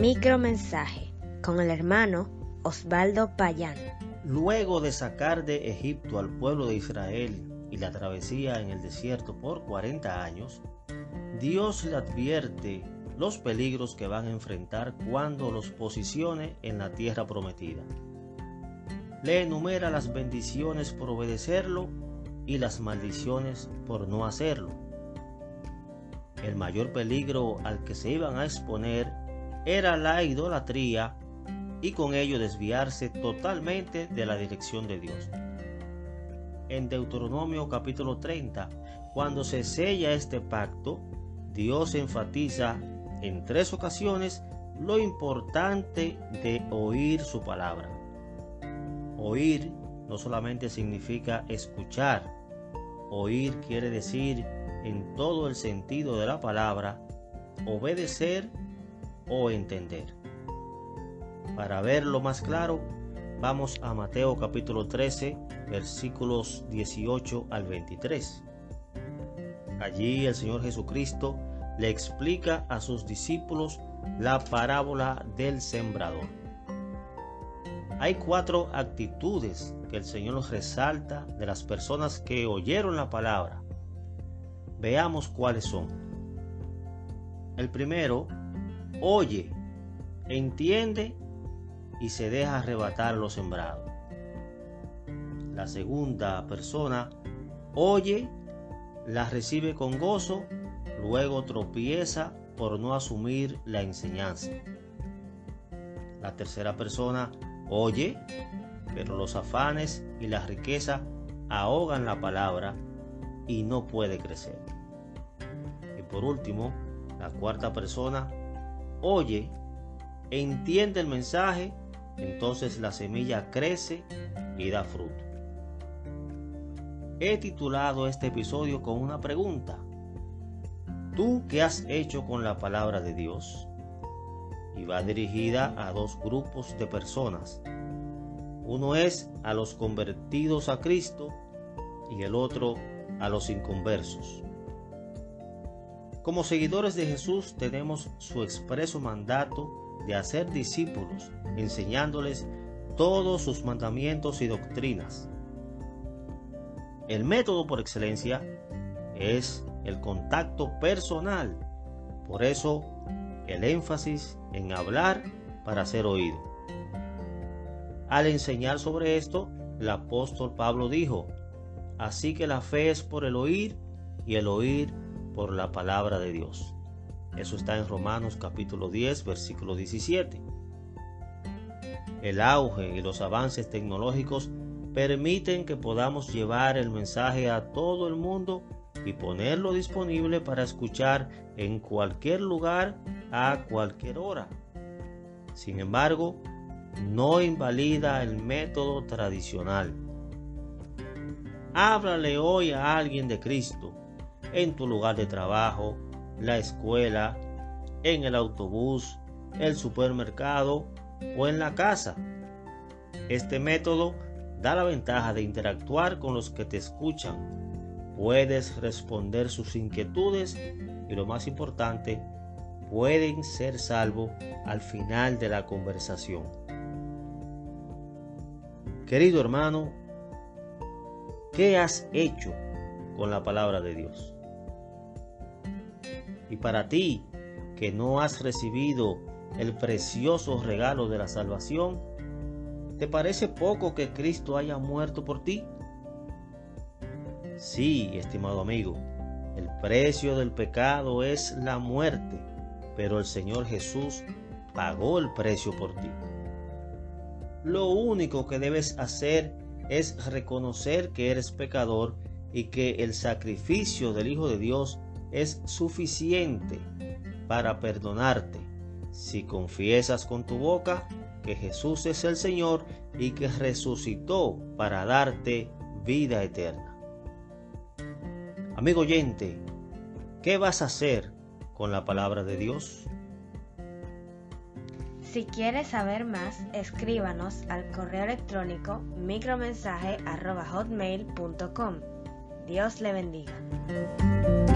Micromensaje con el hermano Osvaldo Payán. Luego de sacar de Egipto al pueblo de Israel y la travesía en el desierto por 40 años, Dios le advierte los peligros que van a enfrentar cuando los posicione en la tierra prometida. Le enumera las bendiciones por obedecerlo y las maldiciones por no hacerlo. El mayor peligro al que se iban a exponer era la idolatría y con ello desviarse totalmente de la dirección de Dios. En Deuteronomio capítulo 30, cuando se sella este pacto, Dios enfatiza en tres ocasiones lo importante de oír su palabra. Oír no solamente significa escuchar, oír quiere decir en todo el sentido de la palabra, obedecer o entender. Para verlo más claro, vamos a Mateo capítulo 13, versículos 18 al 23. Allí el Señor Jesucristo le explica a sus discípulos la parábola del sembrador. Hay cuatro actitudes que el Señor nos resalta de las personas que oyeron la palabra. Veamos cuáles son. El primero oye, entiende y se deja arrebatar lo sembrado. La segunda persona oye, la recibe con gozo, luego tropieza por no asumir la enseñanza. La tercera persona oye, pero los afanes y la riqueza ahogan la palabra y no puede crecer. Y por último, la cuarta persona oye, entiende el mensaje, entonces la semilla crece y da fruto. He titulado este episodio con una pregunta. ¿Tú qué has hecho con la palabra de Dios? Y va dirigida a dos grupos de personas. Uno es a los convertidos a Cristo y el otro a los inconversos. Como seguidores de Jesús tenemos su expreso mandato de hacer discípulos, enseñándoles todos sus mandamientos y doctrinas. El método por excelencia es el contacto personal. Por eso el énfasis en hablar para ser oído. Al enseñar sobre esto, el apóstol Pablo dijo, así que la fe es por el oír y el oír por la palabra de Dios. Eso está en Romanos capítulo 10, versículo 17. El auge y los avances tecnológicos permiten que podamos llevar el mensaje a todo el mundo y ponerlo disponible para escuchar en cualquier lugar a cualquier hora. Sin embargo, no invalida el método tradicional. Háblale hoy a alguien de Cristo en tu lugar de trabajo, la escuela, en el autobús, el supermercado o en la casa. Este método da la ventaja de interactuar con los que te escuchan. Puedes responder sus inquietudes y lo más importante, pueden ser salvos al final de la conversación. Querido hermano, ¿qué has hecho con la palabra de Dios? Y para ti, que no has recibido el precioso regalo de la salvación, ¿te parece poco que Cristo haya muerto por ti? Sí, estimado amigo, el precio del pecado es la muerte, pero el Señor Jesús pagó el precio por ti. Lo único que debes hacer es reconocer que eres pecador y que el sacrificio del Hijo de Dios es suficiente para perdonarte si confiesas con tu boca que Jesús es el Señor y que resucitó para darte vida eterna. Amigo oyente, ¿qué vas a hacer con la palabra de Dios? Si quieres saber más, escríbanos al correo electrónico micromensaje.hotmail.com. Dios le bendiga.